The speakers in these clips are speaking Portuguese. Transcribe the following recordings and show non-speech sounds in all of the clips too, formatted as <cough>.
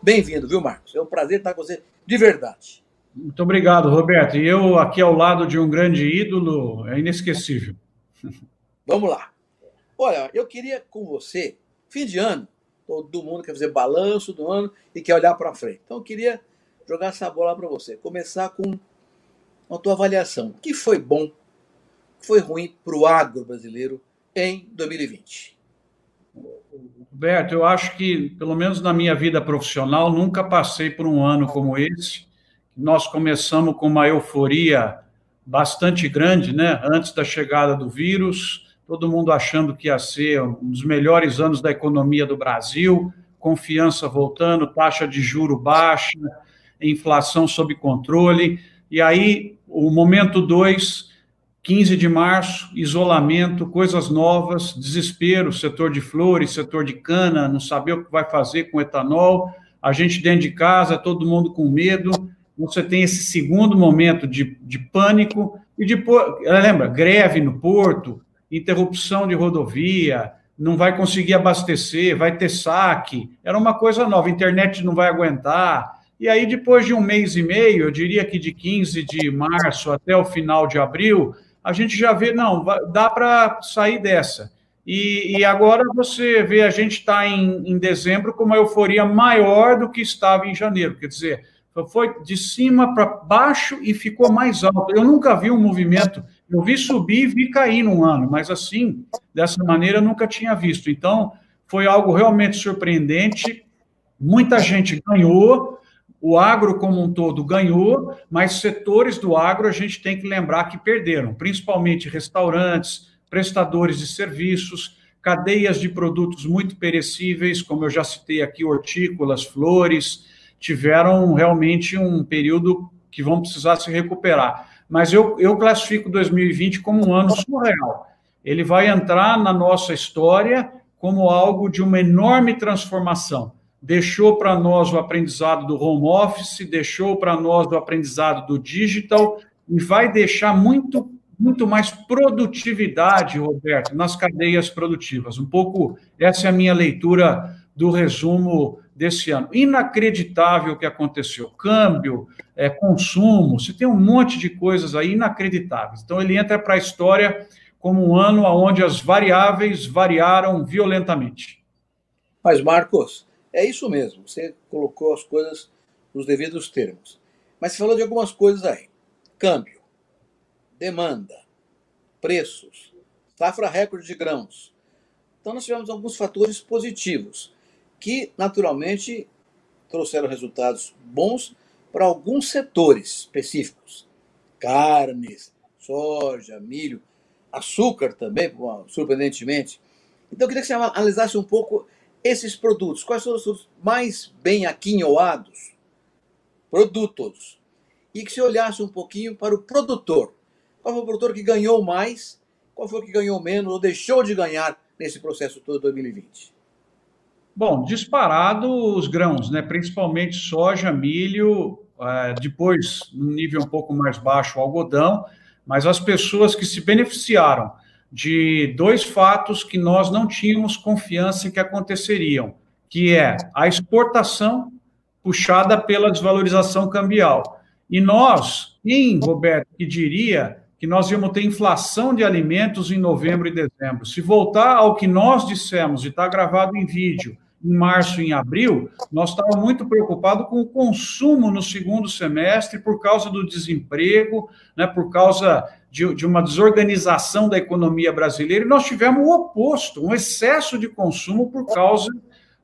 Bem-vindo, viu, Marcos? É um prazer estar com você de verdade. Muito obrigado, Roberto. E eu aqui ao lado de um grande ídolo, é inesquecível. Vamos lá. Olha, eu queria com você, fim de ano, todo mundo quer fazer balanço do ano e quer olhar para frente. Então eu queria jogar essa bola para você. Começar com a tua avaliação. O que foi bom, o que foi ruim para o agro brasileiro em 2020? Roberto, eu acho que, pelo menos na minha vida profissional, nunca passei por um ano como esse. Nós começamos com uma euforia bastante grande, né? Antes da chegada do vírus, todo mundo achando que ia ser um dos melhores anos da economia do Brasil, confiança voltando, taxa de juro baixa, inflação sob controle. E aí, o momento dois, 15 de março, isolamento, coisas novas, desespero, setor de flores, setor de cana, não saber o que vai fazer com etanol, a gente dentro de casa, todo mundo com medo. Você tem esse segundo momento de, de pânico, e depois, lembra, greve no porto, interrupção de rodovia, não vai conseguir abastecer, vai ter saque, era uma coisa nova, internet não vai aguentar. E aí, depois de um mês e meio, eu diria que de 15 de março até o final de abril, a gente já vê, não, dá para sair dessa. E, e, agora você vê, a gente está em, em dezembro com uma euforia maior do que estava em janeiro. Quer dizer, foi de cima para baixo e ficou mais alto. Eu nunca vi um movimento, eu vi subir e vi cair num ano, mas assim, dessa maneira, eu nunca tinha visto. Então, foi algo realmente surpreendente. Muita gente ganhou, o agro como um todo ganhou, mas setores do agro a gente tem que lembrar que perderam, principalmente restaurantes, prestadores de serviços, cadeias de produtos muito perecíveis, como eu já citei aqui, hortícolas, flores, tiveram realmente um período que vão precisar se recuperar. Mas eu, eu classifico 2020 como um ano surreal. Ele vai entrar na nossa história como algo de uma enorme transformação deixou para nós o aprendizado do home office, deixou para nós o aprendizado do digital e vai deixar muito muito mais produtividade, Roberto, nas cadeias produtivas. Um pouco essa é a minha leitura do resumo desse ano. Inacreditável o que aconteceu. Câmbio, é, consumo, você tem um monte de coisas aí inacreditáveis. Então ele entra para a história como um ano onde as variáveis variaram violentamente. Mas, Marcos, é isso mesmo, você colocou as coisas nos devidos termos. Mas você falou de algumas coisas aí: câmbio, demanda, preços, safra recorde de grãos. Então, nós tivemos alguns fatores positivos que, naturalmente, trouxeram resultados bons para alguns setores específicos: carnes, soja, milho, açúcar também, surpreendentemente. Então, eu queria que você analisasse um pouco esses produtos, quais são os produtos mais bem aquinhoados? Produtos. E que se olhasse um pouquinho para o produtor. Qual foi o produtor que ganhou mais? Qual foi o que ganhou menos ou deixou de ganhar nesse processo todo de 2020? Bom, disparado os grãos, né? principalmente soja, milho, é, depois, num nível um pouco mais baixo, algodão, mas as pessoas que se beneficiaram de dois fatos que nós não tínhamos confiança em que aconteceriam, que é a exportação puxada pela desvalorização cambial. E nós, quem, Roberto, que diria que nós íamos ter inflação de alimentos em novembro e dezembro? Se voltar ao que nós dissemos, e está gravado em vídeo, em março e em abril, nós estávamos muito preocupados com o consumo no segundo semestre por causa do desemprego, né, por causa de, de, uma desorganização da economia brasileira, e nós tivemos o oposto, um excesso de consumo por causa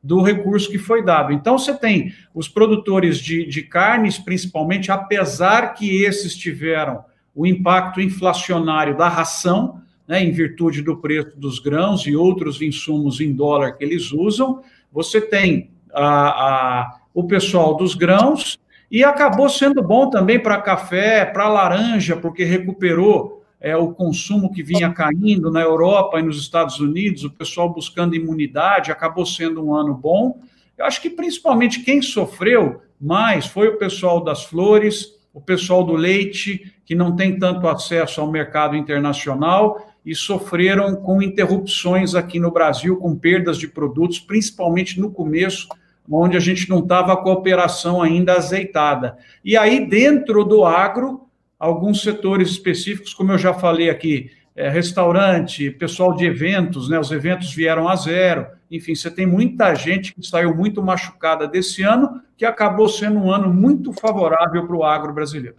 do recurso que foi dado. Então, você tem os produtores de, de carnes, principalmente, apesar que esses tiveram o impacto inflacionário da ração, né, em virtude do preço dos grãos e outros insumos em dólar que eles usam, você tem a, a, o pessoal dos grãos e acabou sendo bom também para café, para laranja, porque recuperou é, o consumo que vinha caindo na Europa e nos Estados Unidos, o pessoal buscando imunidade, acabou sendo um ano bom. Eu acho que principalmente quem sofreu mais foi o pessoal das flores, o pessoal do leite, que não tem tanto acesso ao mercado internacional e sofreram com interrupções aqui no Brasil, com perdas de produtos, principalmente no começo onde a gente não estava com a operação ainda azeitada. E aí, dentro do agro, alguns setores específicos, como eu já falei aqui, é, restaurante, pessoal de eventos, né? Os eventos vieram a zero. Enfim, você tem muita gente que saiu muito machucada desse ano, que acabou sendo um ano muito favorável para o agro brasileiro.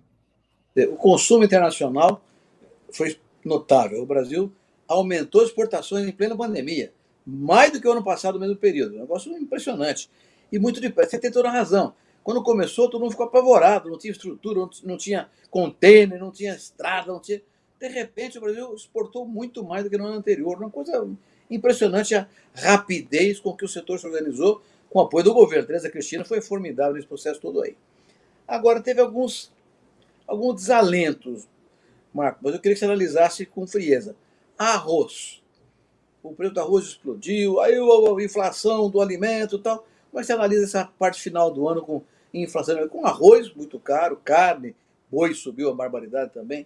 O consumo internacional foi notável. O Brasil aumentou as exportações em plena pandemia, mais do que o ano passado, no mesmo período. Um negócio impressionante. E muito depressa. Você tem toda a razão. Quando começou, todo mundo ficou apavorado, não tinha estrutura, não tinha container, não tinha estrada, não tinha. De repente, o Brasil exportou muito mais do que no ano anterior. Uma coisa impressionante a rapidez com que o setor se organizou, com o apoio do governo. Teresa Cristina foi formidável nesse processo todo aí. Agora, teve alguns, alguns desalentos, Marco, mas eu queria que você analisasse com frieza. Arroz. O preço do arroz explodiu, aí a inflação do alimento e tal. Como é você analisa essa parte final do ano com inflação, com arroz muito caro, carne, boi subiu a barbaridade também.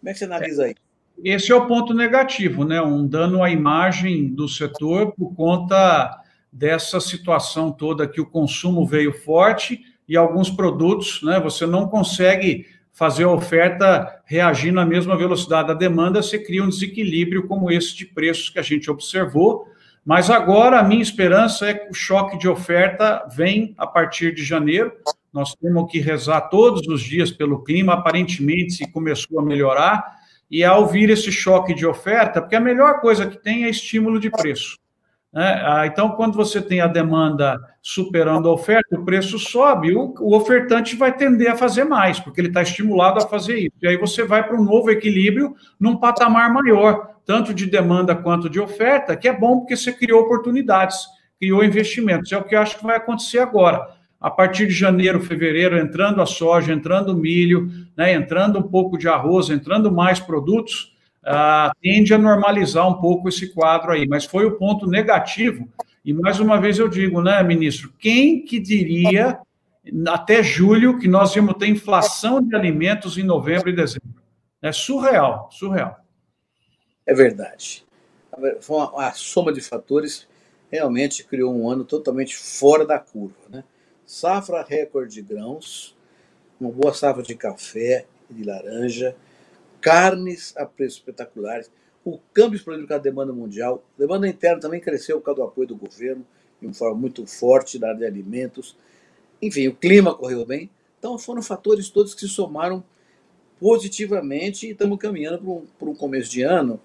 Como é que você analisa aí? Esse é o ponto negativo, né? Um dano à imagem do setor por conta dessa situação toda que o consumo veio forte e alguns produtos, né? Você não consegue fazer a oferta reagir na mesma velocidade da demanda, você cria um desequilíbrio como esse de preços que a gente observou. Mas agora a minha esperança é que o choque de oferta vem a partir de janeiro. Nós temos que rezar todos os dias pelo clima, aparentemente se começou a melhorar. E ao vir esse choque de oferta, porque a melhor coisa que tem é estímulo de preço. Né? Ah, então, quando você tem a demanda superando a oferta, o preço sobe, o, o ofertante vai tender a fazer mais, porque ele está estimulado a fazer isso. E aí você vai para um novo equilíbrio num patamar maior, tanto de demanda quanto de oferta, que é bom porque você criou oportunidades, criou investimentos. É o que eu acho que vai acontecer agora. A partir de janeiro, fevereiro, entrando a soja, entrando o milho, né, entrando um pouco de arroz, entrando mais produtos, uh, tende a normalizar um pouco esse quadro aí. Mas foi o ponto negativo. E mais uma vez eu digo, né, ministro, quem que diria até julho que nós íamos ter inflação de alimentos em novembro e dezembro? É surreal, surreal. É verdade. Foi uma, uma soma de fatores realmente criou um ano totalmente fora da curva. Né? Safra recorde de grãos, uma boa safra de café e de laranja, carnes a preços espetaculares, o câmbio explodiu com a demanda mundial, a demanda interna também cresceu por causa do apoio do governo, de uma forma muito forte na área de alimentos. Enfim, o clima correu bem. Então foram fatores todos que se somaram positivamente e estamos caminhando para um, um começo de ano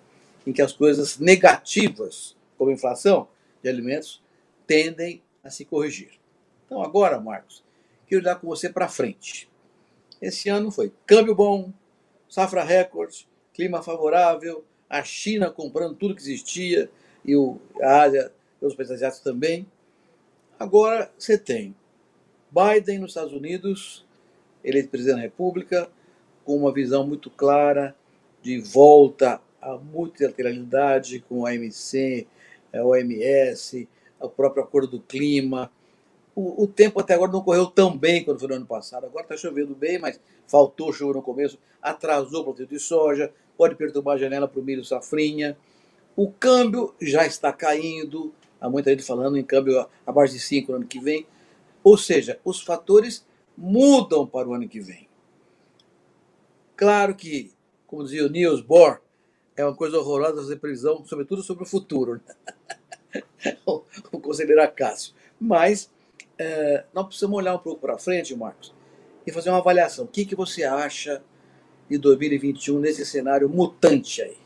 em que as coisas negativas, como a inflação de alimentos, tendem a se corrigir. Então agora, Marcos, quero olhar com você para frente. Esse ano foi câmbio bom, safra recorde, clima favorável, a China comprando tudo que existia e o, a Ásia os países asiáticos também. Agora você tem Biden nos Estados Unidos, eleito presidente da República, com uma visão muito clara de volta à multilateralidade com a OMC, a OMS, o próprio Acordo do Clima. O, o, tempo até agora não correu tão bem quanto foi no ano passado. Agora está chovendo bem, mas faltou chuva no começo, atrasou o plantio de soja, pode perturbar a janela para o milho safrinha. O câmbio já está caindo, há muita gente falando em câmbio abaixo de 5 no ano que vem. Ou seja, os fatores mudam para o ano que vem. Claro que, como dizia o Niels Bohr, é uma coisa horrorosa fazer previsão, sobretudo sobre o futuro. Né? <laughs> o conselheiro Acácio. Mas é, nós precisamos olhar um pouco para frente, Marcos, e fazer uma avaliação. O que, que você acha de 2021 nesse cenário mutante aí?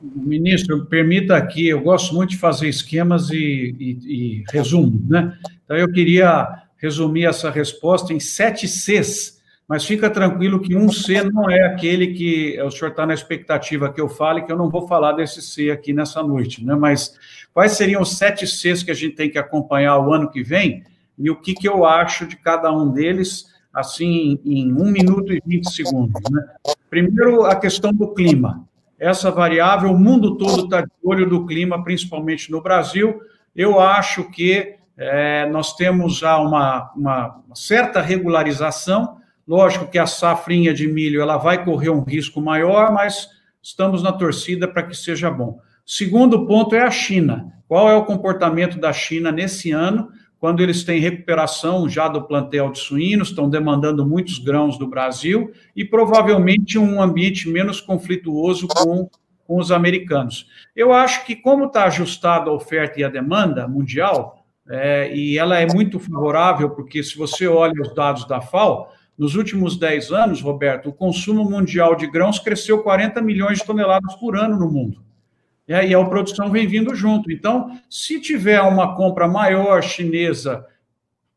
Ministro, permita aqui, eu gosto muito de fazer esquemas e, e, e resumo, né? Então, eu queria resumir essa resposta em sete Cs, mas fica tranquilo que um C não é aquele que o senhor está na expectativa que eu fale, que eu não vou falar desse C aqui nessa noite, né? Mas quais seriam os sete Cs que a gente tem que acompanhar o ano que vem e o que, que eu acho de cada um deles assim em um minuto e vinte segundos. Né? Primeiro, a questão do clima. Essa variável, o mundo todo está de olho do clima, principalmente no Brasil. Eu acho que é, nós temos já uma, uma, certa regularização. Lógico que a safrinha de milho ela vai correr um risco maior, mas estamos na torcida para que seja bom. Segundo ponto é a China. Qual é o comportamento da China nesse ano? quando eles têm recuperação já do plantel de suínos, estão demandando muitos grãos do Brasil e provavelmente um ambiente menos conflituoso com, com os americanos. Eu acho que, como está ajustada a oferta e a demanda mundial, é, e ela é muito favorável, porque se você olha os dados da FAO, nos últimos 10 anos, Roberto, o consumo mundial de grãos cresceu 40 milhões de toneladas por ano no mundo. E aí a produção vem vindo junto. Então, se tiver uma compra maior chinesa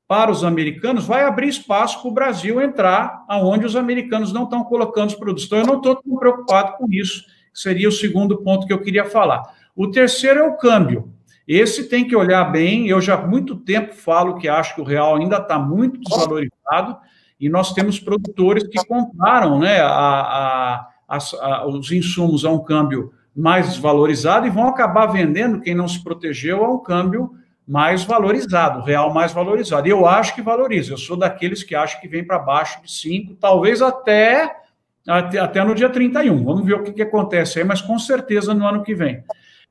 para os americanos, vai abrir espaço para o Brasil entrar aonde os americanos não estão colocando os produtos. Então, eu não estou tão preocupado com isso. Seria o segundo ponto que eu queria falar. O terceiro é o câmbio. Esse tem que olhar bem. Eu já há muito tempo falo que acho que o real ainda está muito desvalorizado e nós temos produtores que compraram né, a, a, a, os insumos a um câmbio mais desvalorizado e vão acabar vendendo quem não se protegeu a um câmbio mais valorizado, real mais valorizado. E eu acho que valoriza. Eu sou daqueles que acham que vem para baixo de 5, talvez até, até, até, no dia 31. Vamos ver o que, que acontece aí, mas com certeza no ano que vem.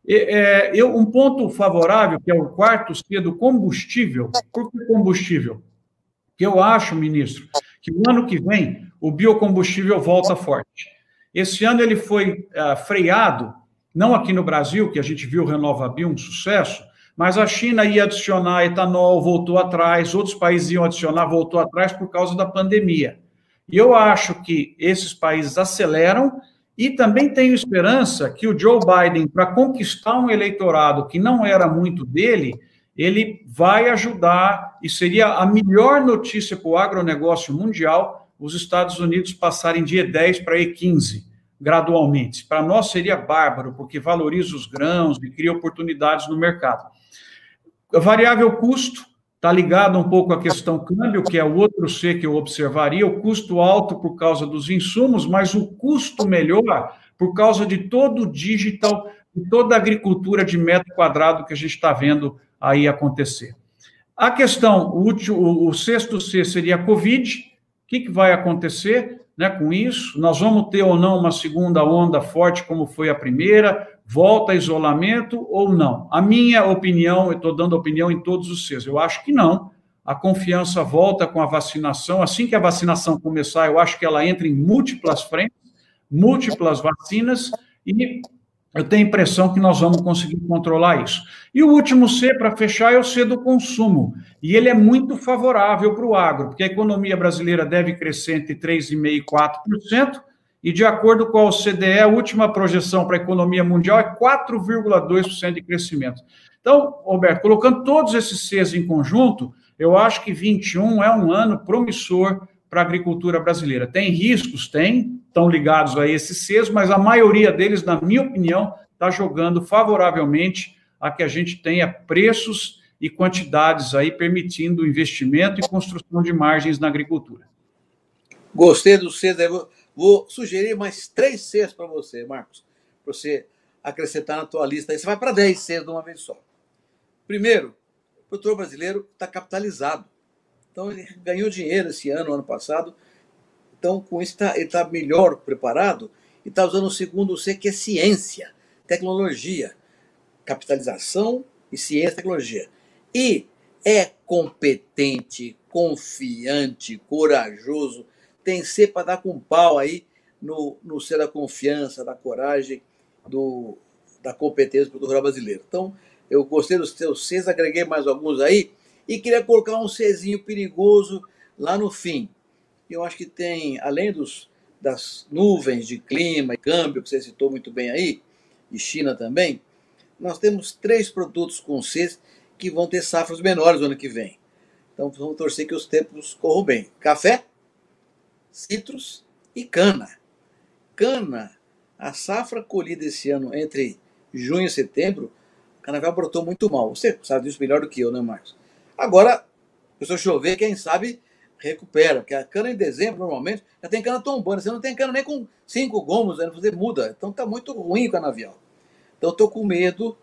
É, eu, um ponto favorável, que é o quarto C do combustível. Por que combustível? Que eu acho, ministro, que no ano que vem o biocombustível volta forte. Esse ano ele foi uh, freado, não aqui no Brasil, que a gente viu o RenovaBio um sucesso, mas a China ia adicionar etanol, voltou atrás, outros países iam adicionar, voltou atrás por causa da pandemia. E eu acho que esses países aceleram e também tenho esperança que o Joe Biden, para conquistar um eleitorado que não era muito dele, ele vai ajudar e seria a melhor notícia para o agronegócio mundial os Estados Unidos passarem de E10 para E15 gradualmente. Para nós seria bárbaro, porque valoriza os grãos e cria oportunidades no mercado. A variável custo está ligado um pouco à questão câmbio, que é o outro C que eu observaria, o custo alto por causa dos insumos, mas o custo melhor por causa de todo o digital e toda a agricultura de metro quadrado que a gente está vendo aí acontecer. A questão, o, o, o sexto C seria a Covid, que, que vai acontecer né, com isso? Nós vamos ter ou não uma segunda onda forte, como foi a primeira? Volta isolamento ou não? A minha opinião, eu estou dando opinião em todos os seus, eu acho que não. A confiança volta com a vacinação. Assim que a vacinação começar, eu acho que ela entra em múltiplas frentes, múltiplas vacinas, e eu tenho a impressão que nós vamos conseguir controlar isso. E o último C, para fechar, é o C do consumo. E ele é muito favorável para o agro, porque a economia brasileira deve crescer entre 3,5% e 4%, e de acordo com a OCDE, a última projeção para a economia mundial é 4,2% de crescimento. Então, Roberto, colocando todos esses Cs em conjunto, eu acho que 21 é um ano promissor para a agricultura brasileira. Tem riscos? Tem, estão ligados a esses Cs, mas a maioria deles, na minha opinião, está jogando favoravelmente a que a gente tenha preços e quantidades aí permitindo investimento e construção de margens na agricultura. Gostei do C, vou sugerir mais três Cs para você, Marcos, para você acrescentar na tua lista. Aí você vai para 10 Cs de uma vez só. Primeiro, o produtor brasileiro está capitalizado. Então ele ganhou dinheiro esse ano, ano passado. Então com isso tá, ele está melhor preparado e está usando o segundo C, que é ciência, tecnologia, capitalização e ciência e tecnologia. E é competente, confiante, corajoso, tem C para dar com pau aí no, no C da confiança, da coragem, do, da competência do produtor brasileiro. Então, eu gostei dos teus Cs, agreguei mais alguns aí, e queria colocar um Czinho perigoso lá no fim. Eu acho que tem, além dos, das nuvens de clima e câmbio, que você citou muito bem aí, e China também, nós temos três produtos com Cs que vão ter safras menores no ano que vem. Então vamos torcer que os tempos corram bem. Café, citros e cana. Cana, a safra colhida esse ano entre junho e setembro, o canavial brotou muito mal. Você sabe disso melhor do que eu, né, Marcos? Agora, se chover, quem sabe recupera, porque a cana em dezembro, normalmente, já tem cana tombando. Você não tem cana nem com cinco gomos, aí você muda. Então tá muito ruim o canavial. Então estou com medo,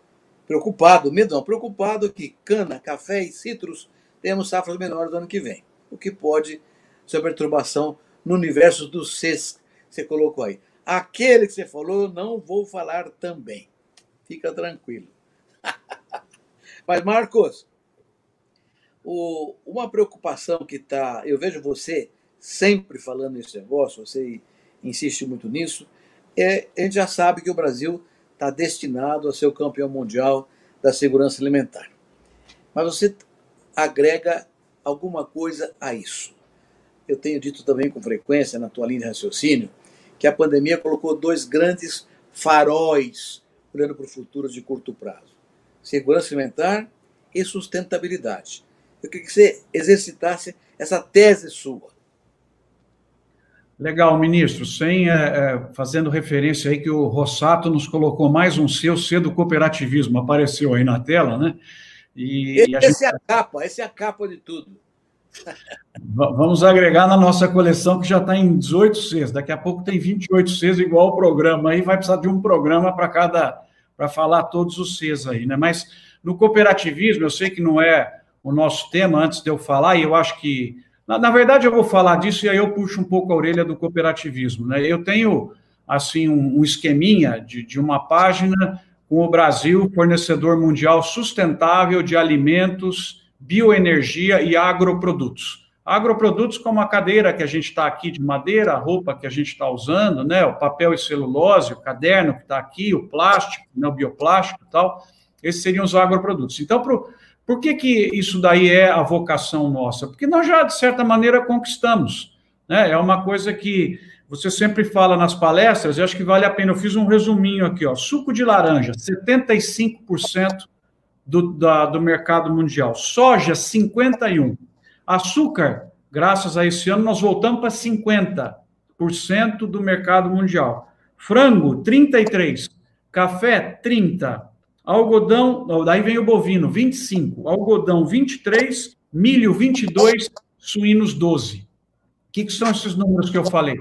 preocupado, medo não, preocupado que cana, café e citros temos safras menores no ano que vem. O que pode ser perturbação no universo dos Cs que você colocou aí. Aquele que você falou, não vou falar também. Fica tranquilo. <laughs> Mas, Marcos, o, uma preocupação que está. Eu vejo você sempre falando nesse negócio, você insiste muito nisso. É, a gente já sabe que o Brasil está destinado a ser o campeão mundial da segurança alimentar. Mas você agrega alguma coisa a isso. Eu tenho dito também com frequência na tua linha de raciocínio que a pandemia colocou dois grandes faróis olhando para o futuro de curto prazo: segurança alimentar e sustentabilidade. Eu queria que você exercitasse essa tese sua. Legal, ministro. Sem é, é, fazendo referência aí que o Rossato nos colocou mais um seu C do cooperativismo, apareceu aí na tela, né? E, e essa gente... é a capa, essa é a capa de tudo. Vamos agregar na nossa coleção que já está em 18 Cs. Daqui a pouco tem 28 Cs igual o programa aí, vai precisar de um programa para cada para falar todos os Cs aí, né? Mas no cooperativismo, eu sei que não é o nosso tema antes de eu falar, e eu acho que na, na, verdade, eu vou falar disso e aí eu puxo um pouco a orelha do cooperativismo. Né? Eu tenho, assim, um, um esqueminha de, de uma página com o Brasil, fornecedor mundial sustentável de alimentos, bioenergia e agroprodutos. Agroprodutos como a cadeira que a gente está aqui de madeira, a roupa que a gente está usando, né, o papel e celulose, o caderno que está aqui, o plástico, né, o bioplástico e tal, esses seriam os agroprodutos. Então, para por que, que isso daí é a vocação nossa? Porque nós já, de certa maneira, conquistamos. Né? É uma coisa que você sempre fala nas palestras, e acho que vale a pena. Eu fiz um resuminho aqui, ó. Suco de laranja, 75% do, da, do mercado mundial. Soja, 51%. Açúcar, graças a esse ano, nós voltamos para 50% do mercado mundial. Frango, 33%. Café, 30%. Algodão, daí vem o bovino, 25. Algodão, 23. Milho, 22. Suínos, 12. O que, que são esses números que eu falei?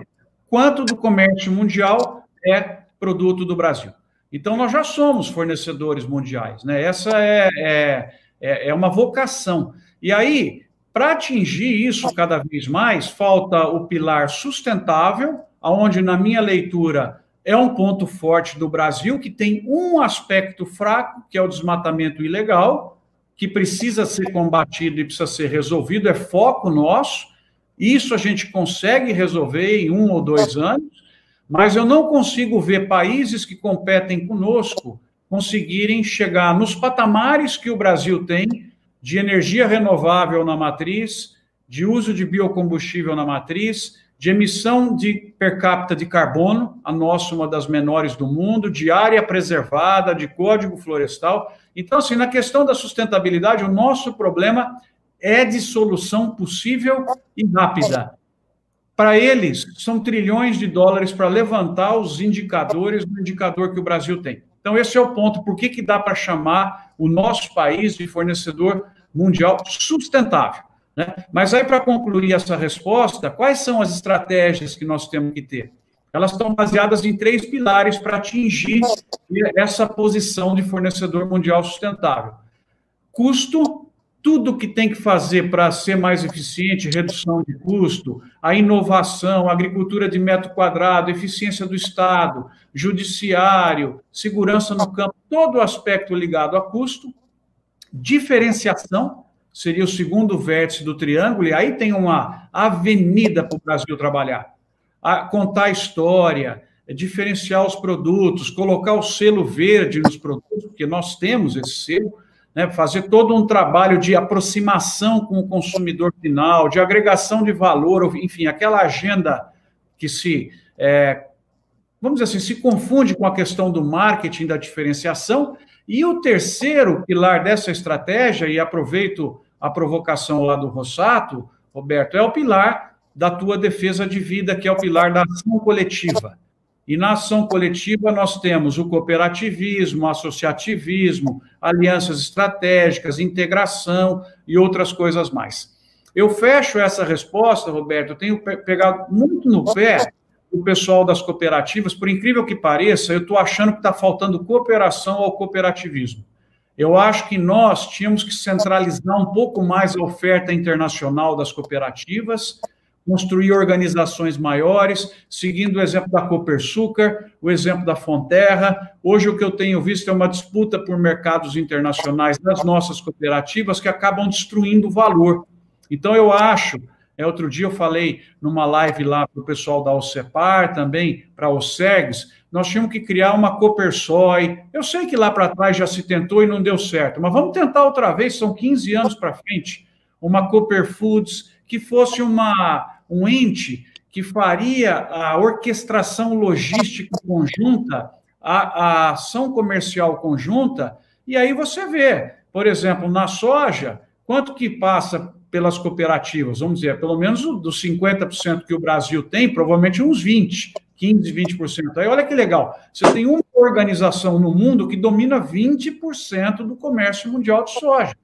Quanto do comércio mundial é produto do Brasil? Então, nós já somos fornecedores mundiais, né? Essa é, é, é, é uma vocação. E aí, para atingir isso cada vez mais, falta o pilar sustentável, aonde na minha leitura é um ponto forte do Brasil que tem um aspecto fraco, que é o desmatamento ilegal, que precisa ser combatido e precisa ser resolvido, é foco nosso. Isso a gente consegue resolver em um ou dois anos, mas eu não consigo ver países que competem conosco conseguirem chegar nos patamares que o Brasil tem de energia renovável na matriz, de uso de biocombustível na matriz, de emissão de per capita de carbono, a nossa uma das menores do mundo, de área preservada, de código florestal. Então, assim, na questão da sustentabilidade, o nosso problema é de solução possível e rápida. Para eles, são trilhões de dólares para levantar os indicadores do indicador que o Brasil tem. Então, esse é o ponto. Por que, que dá para chamar o nosso país de fornecedor mundial sustentável? Né? Mas aí, para concluir essa resposta, quais são as estratégias que nós temos que ter? Elas estão baseadas em três pilares para atingir essa posição de fornecedor mundial sustentável: custo, tudo que tem que fazer para ser mais eficiente, redução de custo, a inovação, a agricultura de metro quadrado, eficiência do Estado, judiciário, segurança no campo, todo o aspecto ligado a custo, diferenciação, seria o segundo vértice do triângulo, e aí tem uma avenida para o Brasil trabalhar. A contar a história, diferenciar os produtos, colocar o selo verde nos produtos, porque nós temos esse selo, né, fazer todo um trabalho de aproximação com o consumidor final, de agregação de valor, enfim, aquela agenda que se, é, vamos dizer assim, se confunde com a questão do marketing, da diferenciação. E o terceiro pilar dessa estratégia, e aproveito a provocação lá do Rossato, Roberto, é o pilar da tua defesa de vida, que é o pilar da ação coletiva. E na ação coletiva nós temos o cooperativismo, associativismo, alianças estratégicas, integração e outras coisas mais. Eu fecho essa resposta, Roberto, eu tenho pegado muito no pé o pessoal das cooperativas, por incrível que pareça, eu estou achando que está faltando cooperação ao cooperativismo. Eu acho que nós tínhamos que centralizar um pouco mais a oferta internacional das cooperativas, construir organizações maiores, seguindo o exemplo da Copersucar, o exemplo da Fonterra. Hoje, o que eu tenho visto é uma disputa por mercados internacionais das nossas cooperativas que acabam destruindo o valor. Então, eu acho. É, outro dia eu falei numa live lá para o pessoal da OCEPAR, também para o SEGS, nós tínhamos que criar uma Copersoy. Eu sei que lá para trás já se tentou e não deu certo, mas vamos tentar outra vez, são 15 anos para frente, uma Cooper Foods que fosse uma, um ente que faria a orquestração logística conjunta, a, a ação comercial conjunta, e aí você vê, por exemplo, na soja, quanto que passa pelas cooperativas? Vamos dizer, pelo menos dos 50% que o Brasil tem, provavelmente uns 20%, 15%, 20%. Aí olha que legal, você tem uma organização no mundo que domina 20% do comércio mundial de soja.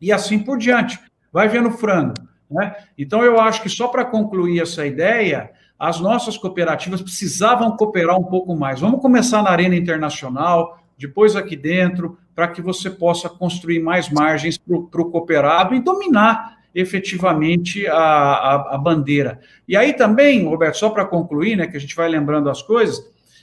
E assim por diante. Vai vendo frango. Né? Então, eu acho que só para concluir essa ideia, as nossas cooperativas precisavam cooperar um pouco mais. Vamos começar na arena internacional, depois aqui dentro, para que você possa construir mais margens para o cooperado e dominar efetivamente a, a, a, bandeira. E aí também, Roberto, só para concluir, né, que a gente vai lembrando as coisas,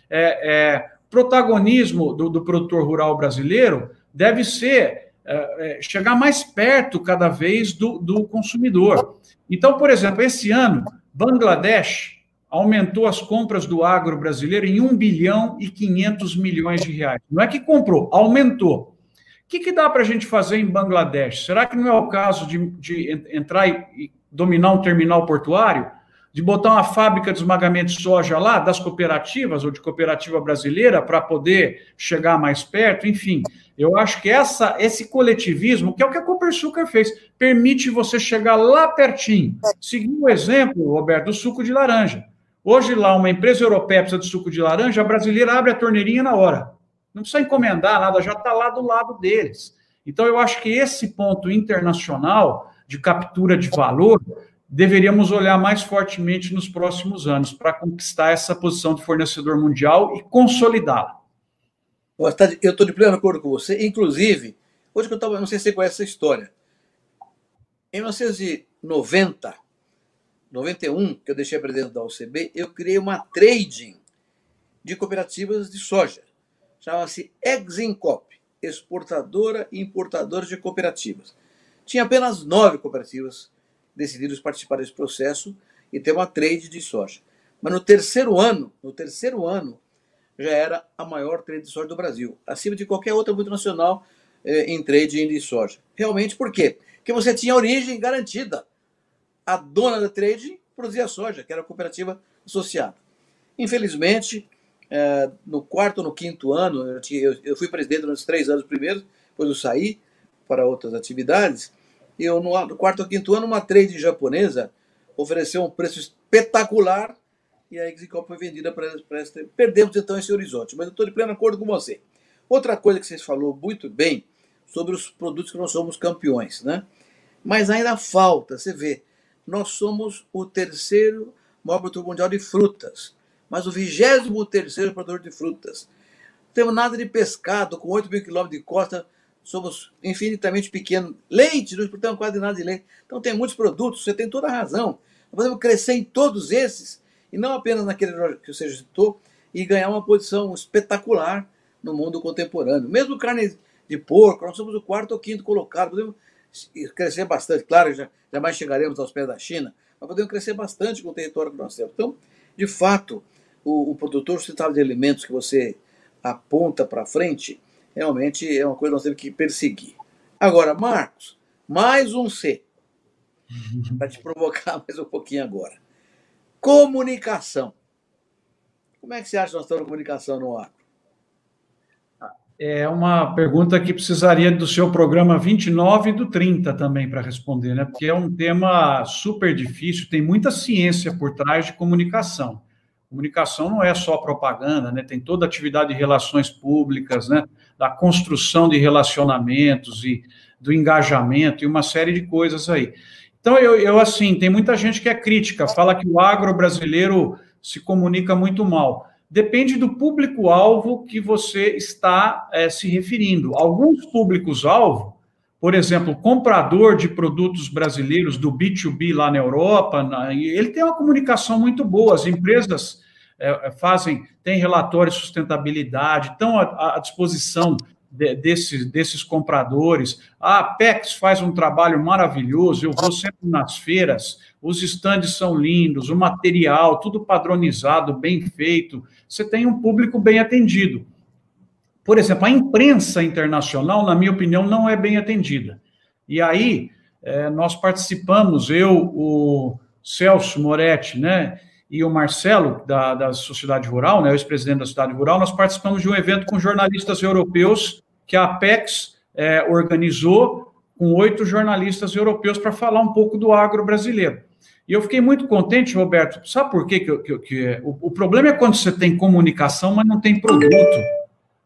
é, é protagonismo do, do produtor rural brasileiro deve ser é, é, chegar mais perto cada vez do, do consumidor. Então, por exemplo, esse ano, Bangladesh aumentou as compras do agro brasileiro em 1 bilhão e 500 milhões de reais. Não é que comprou, aumentou. O que, que dá para a gente fazer em Bangladesh? Será que não é o caso de, de entrar e, e dominar um terminal portuário? de botar uma fábrica de esmagamento de soja lá, das cooperativas ou de cooperativa brasileira, para poder chegar mais perto, enfim. Eu acho que essa, esse coletivismo, que é o que a Copersucar fez, permite você chegar lá pertinho. Seguindo o exemplo, Roberto, do suco de laranja. Hoje, lá, uma empresa europeia precisa de suco de laranja, a brasileira abre a torneirinha na hora. Não precisa encomendar nada, já está lá do lado deles. Então, eu acho que esse ponto internacional de captura de valor deveríamos olhar mais fortemente nos próximos anos para conquistar essa posição de fornecedor mundial e consolidá-la. Eu estou de pleno acordo com você. Inclusive, hoje que eu estava, não sei se você conhece essa história. Em 1990, 91, que eu deixei presidente da OCB, eu criei uma trading de cooperativas de soja. Chama-se Exincop, exportadora e importadora de cooperativas. Tinha apenas nove cooperativas decidiram participar desse processo e ter uma trade de soja. Mas no terceiro ano, no terceiro ano, já era a maior trade de soja do Brasil, acima de qualquer outra multinacional eh, em trading de soja. Realmente por quê? Porque você tinha origem garantida. A dona da trade produzia soja, que era a cooperativa associada. Infelizmente, eh, no quarto ou no quinto ano, eu, fui presidente nos três anos primeiros, depois eu saí para outras atividades, e eu, no, quarto ou quinto ano, uma trade japonesa ofereceu um preço espetacular e a Exicop foi vendida para essa. Perdemos então esse horizonte, mas eu estou de pleno acordo com você. Outra coisa que você falou muito bem sobre os produtos que nós somos campeões, né? Mas ainda falta, você vê, nós somos o terceiro maior produtor mundial de frutas, mas o vigésimo terceiro produtor de frutas. Não temos nada de pescado, com 8 mil quilômetros de costa, somos infinitamente pequenos. Leite, não exportamos quase nada de leite. Então tem muitos produtos, você tem toda a razão. Nós podemos crescer em todos esses, e não apenas naquele que você citou, e ganhar uma posição espetacular no mundo contemporâneo. Mesmo carne de porco, nós somos o quarto ou quinto colocado, podemos crescer bastante. Claro, já, jamais chegaremos aos pés da China, mas podemos crescer bastante com o território que nós temos. Então, de fato, o, o produtor sustentável de alimentos que você aponta para frente, realmente é uma coisa que nós temos que perseguir. Agora, Marcos, mais um C. <laughs> Para te provocar mais um pouquinho agora. Comunicação. Como é que você acha que nós estamos na comunicação no ar? É uma pergunta que precisaria do seu programa 29 e do 30 também para responder, né? Porque é um tema super difícil, tem muita ciência por trás de comunicação. Comunicação não é só propaganda, né? Tem toda a atividade de relações públicas, né? Da construção de relacionamentos e do engajamento e uma série de coisas aí. Então, eu, eu assim, tem muita gente que é crítica, fala que o agro brasileiro se comunica muito mal depende do público-alvo que você está é, se referindo. Alguns públicos-alvo, por exemplo, comprador de produtos brasileiros do B2B lá na Europa, na, ele tem uma comunicação muito boa. As empresas é, fazem, têm relatórios de sustentabilidade, estão à, à disposição de, desses, desses compradores. A Apex faz um trabalho maravilhoso, eu vou sempre nas feiras, os estandes são lindos, o material, tudo padronizado, bem feito. Você tem um público bem atendido. Por exemplo, a imprensa internacional, na minha opinião, não é bem atendida. E aí, é, nós participamos, eu, o Celso Moretti, né, e o Marcelo, da, da Sociedade Rural, né, ex-presidente da Sociedade Rural, nós participamos de um evento com jornalistas europeus que a Apex é, organizou com oito jornalistas europeus para falar um pouco do agro brasileiro. E eu fiquei muito contente, Roberto. Sabe por quê? Que, que, que o, o, problema é quando você tem comunicação, mas não tem produto.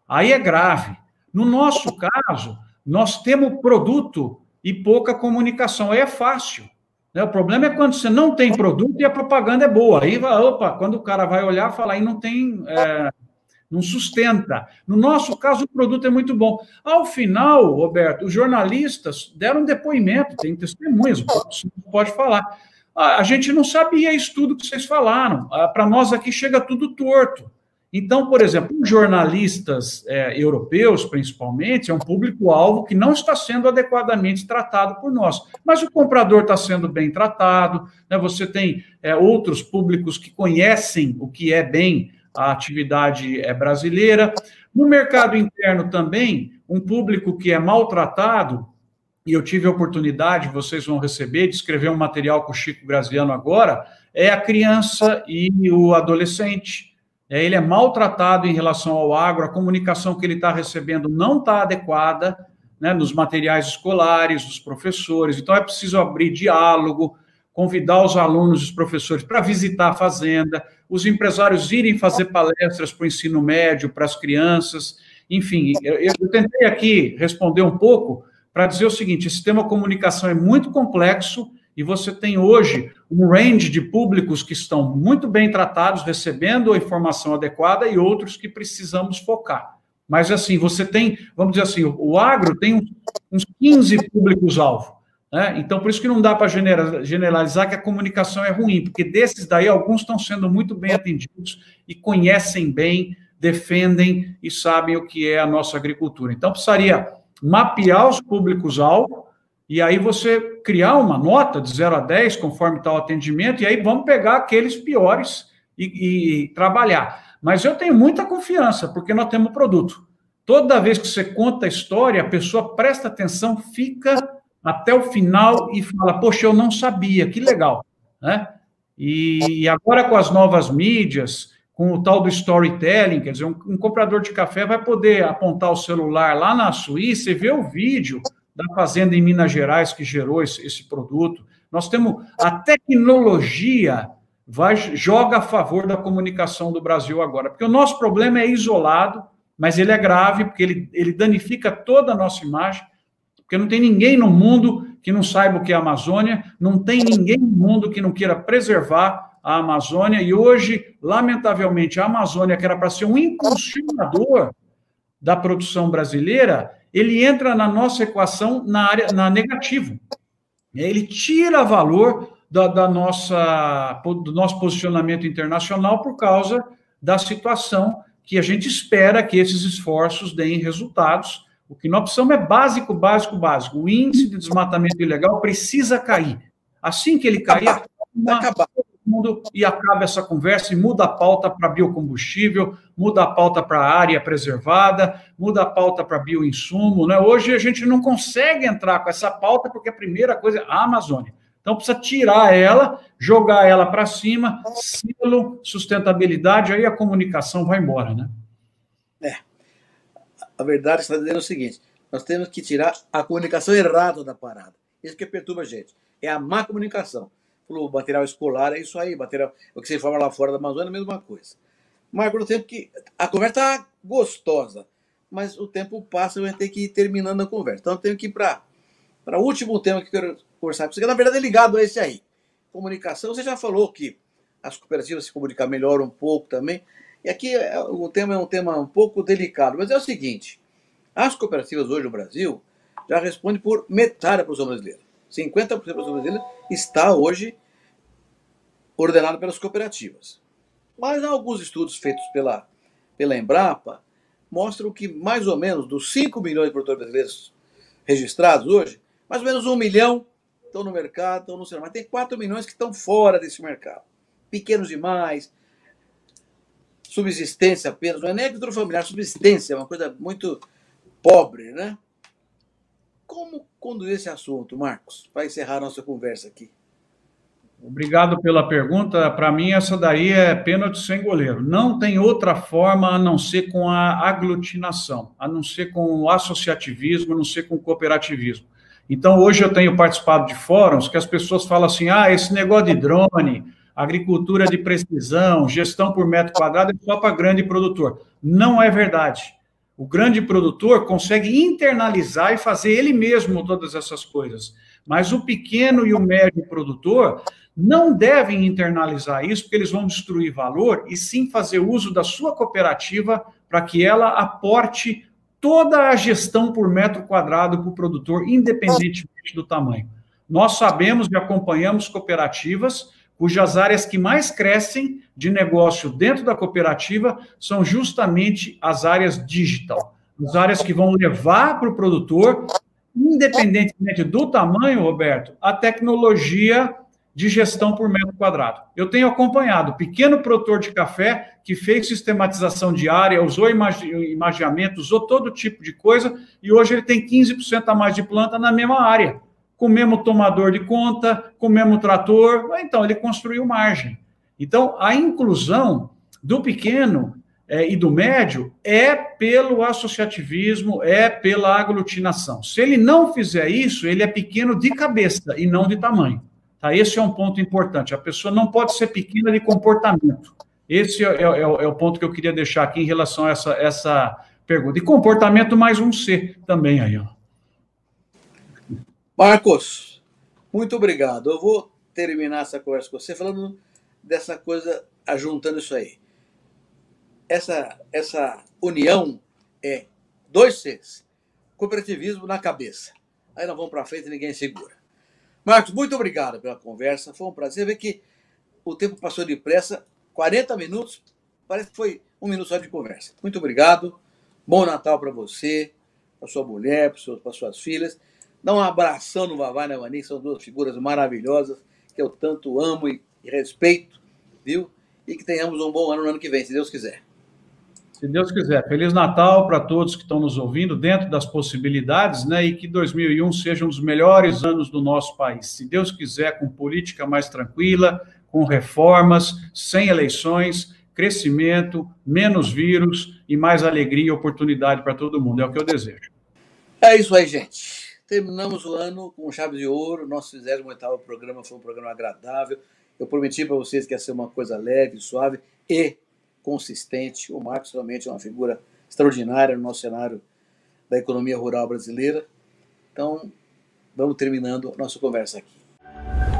Aí é grave. No nosso caso, nós temos produto e pouca comunicação. Aí é fácil. Né? O problema é quando você não tem produto e a propaganda é boa. Aí, opa, quando o cara vai olhar, fala, aí não tem, é, não sustenta. No nosso caso, o produto é muito bom. Ao final, Roberto, os jornalistas deram depoimento, tem testemunhas, pode falar. A gente não sabia isso tudo que vocês falaram. Para nós aqui chega tudo torto. Então, por exemplo, jornalistas é, europeus, principalmente, é um público-alvo que não está sendo adequadamente tratado por nós. Mas o comprador está sendo bem tratado, né? você tem é, outros públicos que conhecem o que é bem a atividade é, brasileira. No mercado interno também, um público que é maltratado, e eu tive a oportunidade, vocês vão receber, de escrever um material com o Chico Graziano agora, é a criança e o adolescente. É, ele é maltratado em relação ao agro, a comunicação que ele está recebendo não está adequada né, nos materiais escolares, dos professores, então é preciso abrir diálogo, convidar os alunos e os professores para visitar a fazenda, os empresários irem fazer palestras para o ensino médio, para as crianças, enfim, eu, eu tentei aqui responder um pouco para dizer o seguinte: esse tema comunicação é muito complexo e você tem hoje um range de públicos que estão muito bem tratados, recebendo a informação adequada, e outros que precisamos focar. Mas, assim, você tem, vamos dizer assim, o, agro tem uns 15 públicos-alvo. Né? Então, por isso que não dá para generalizar que a comunicação é ruim, porque desses daí, alguns estão sendo muito bem atendidos e conhecem bem, defendem e sabem o que é a nossa agricultura. Então, precisaria mapear os públicos-alvo, e aí você criar uma nota de 0 a 10, conforme tal atendimento, e aí vamos pegar aqueles piores e, e trabalhar. Mas eu tenho muita confiança, porque nós temos produto. Toda vez que você conta a história, a pessoa presta atenção, fica até o final e fala: Poxa, eu não sabia, que legal. Né? E agora com as novas mídias, com o tal do storytelling, quer dizer, um, um comprador de café vai poder apontar o celular lá na Suíça e ver o vídeo da fazenda em Minas Gerais que gerou esse, esse produto. Nós temos a tecnologia vai joga a favor da comunicação do Brasil agora, porque o nosso problema é isolado, mas ele é grave porque ele, ele danifica toda a nossa imagem, porque não tem ninguém no mundo que não saiba o que é a Amazônia, não tem ninguém no mundo que não queira preservar a Amazônia, e hoje, lamentavelmente, a Amazônia, que era para ser um impulsionador da produção brasileira, ele entra na nossa equação na área na negativo. Ele tira valor da, da nossa, do nosso posicionamento internacional por causa da situação que a gente espera que esses esforços deem resultados. O que nós precisamos é básico, básico, básico. O índice de desmatamento ilegal precisa cair. Assim que ele cair, acabar mundo e acaba essa conversa e muda a pauta para biocombustível, muda a pauta para área preservada, muda a pauta para bioinsumo. Né? Hoje a gente não consegue entrar com essa pauta porque a primeira coisa é a Amazônia. Então precisa tirar ela, jogar ela para cima, selo, sustentabilidade, aí a comunicação vai embora, né? É. A verdade está dizendo o seguinte: nós temos que tirar a comunicação errada da parada. Isso que perturba a gente. É a má comunicação falou, material escolar é isso aí, material, o que você fala lá fora da Amazônia é a mesma coisa. Marco, no tempo que a conversa está gostosa, mas o tempo passa eu ter que ir terminando a conversa. Então eu tenho que ir para o último tema que eu quero conversar com você, que na verdade é ligado a esse aí. Comunicação, você já falou que as cooperativas se comunicam melhor um pouco também. E aqui é, o tema é um tema um pouco delicado, mas é o seguinte: as cooperativas hoje no Brasil, já responde por metade da produção brasileira. 50% da produção brasileira está hoje ordenada pelas cooperativas. Mas alguns estudos feitos pela, pela Embrapa mostram que mais ou menos dos 5 milhões de produtores brasileiros registrados hoje, mais ou menos um milhão estão no mercado, estão no cinema. Mas tem 4 milhões que estão fora desse mercado. Pequenos demais, subsistência apenas, não é nem agricultura familiar, subsistência, é uma coisa muito pobre, né? Como conduzir esse assunto, Marcos, para encerrar a nossa conversa aqui? Obrigado pela pergunta. Para mim, essa daí é pênalti sem goleiro. Não tem outra forma a não ser com a aglutinação, a não ser com o associativismo, a não ser com o cooperativismo. Então, hoje eu tenho participado de fóruns que as pessoas falam assim: ah, esse negócio de drone, agricultura de precisão, gestão por metro quadrado é só para grande produtor. Não é verdade. O grande produtor consegue internalizar e fazer ele mesmo todas essas coisas. Mas o pequeno e o médio produtor não devem internalizar isso, porque eles vão destruir valor, e sim fazer uso da sua cooperativa para que ela aporte toda a gestão por metro quadrado para o produtor, independentemente do tamanho. Nós sabemos e acompanhamos cooperativas cujas áreas que mais crescem de negócio dentro da cooperativa são justamente as áreas digital, as áreas que vão levar para o produtor, independentemente do tamanho, Roberto, a tecnologia de gestão por metro quadrado. Eu tenho acompanhado pequeno produtor de café que fez sistematização diária, usou imaginamento, usou todo tipo de coisa, e hoje ele tem 15% a mais de planta na mesma área com o mesmo tomador de conta, com o mesmo trator. Então, ele construiu margem. Então, a inclusão do pequeno é, e do médio é pelo associativismo, é pela aglutinação. Se ele não fizer isso, ele é pequeno de cabeça e não de tamanho. Tá? Esse é um ponto importante. A pessoa não pode ser pequena de comportamento. Esse é, é, é, é o ponto que eu queria deixar aqui em relação a essa, essa pergunta. E comportamento mais um C também aí, ó. Marcos, muito obrigado. Eu vou terminar essa conversa com você falando dessa coisa, ajuntando isso aí. Essa, essa união é dois Cs. Cooperativismo na cabeça. Aí nós vamos para frente e ninguém segura. Marcos, muito obrigado pela conversa. Foi um prazer ver que o tempo passou depressa. 40 minutos, parece que foi um minuto só de conversa. Muito obrigado. Bom Natal para você, para sua mulher, para suas filhas. Dá um abração no Vavá e na Vani, são duas figuras maravilhosas que eu tanto amo e, respeito, viu? E que tenhamos um bom ano no ano que vem, se Deus quiser. Se Deus quiser. Feliz Natal para todos que estão nos ouvindo, dentro das possibilidades, né? E que 2001 seja um dos melhores anos do nosso país. Se Deus quiser, com política mais tranquila, com reformas, sem eleições, crescimento, menos vírus e mais alegria e oportunidade para todo mundo. É o que eu desejo. É isso aí, gente. Terminamos o ano com chave de ouro. Nosso 28 programa foi um programa agradável. Eu prometi para vocês que ia ser uma coisa leve, suave e consistente. O Marcos realmente é uma figura extraordinária no nosso cenário da economia rural brasileira. Então, vamos terminando a nossa conversa aqui.